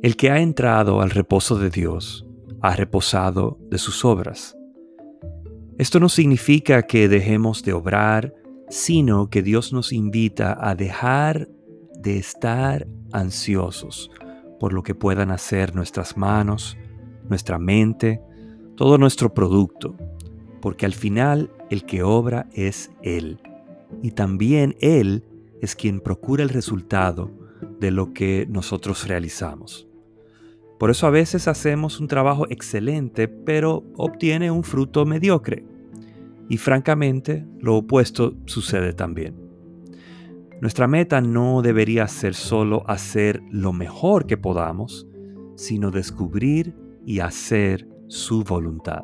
El que ha entrado al reposo de Dios ha reposado de sus obras. Esto no significa que dejemos de obrar, sino que Dios nos invita a dejar de estar ansiosos por lo que puedan hacer nuestras manos, nuestra mente, todo nuestro producto, porque al final el que obra es Él, y también Él es quien procura el resultado de lo que nosotros realizamos. Por eso a veces hacemos un trabajo excelente, pero obtiene un fruto mediocre. Y francamente, lo opuesto sucede también. Nuestra meta no debería ser solo hacer lo mejor que podamos, sino descubrir y hacer su voluntad.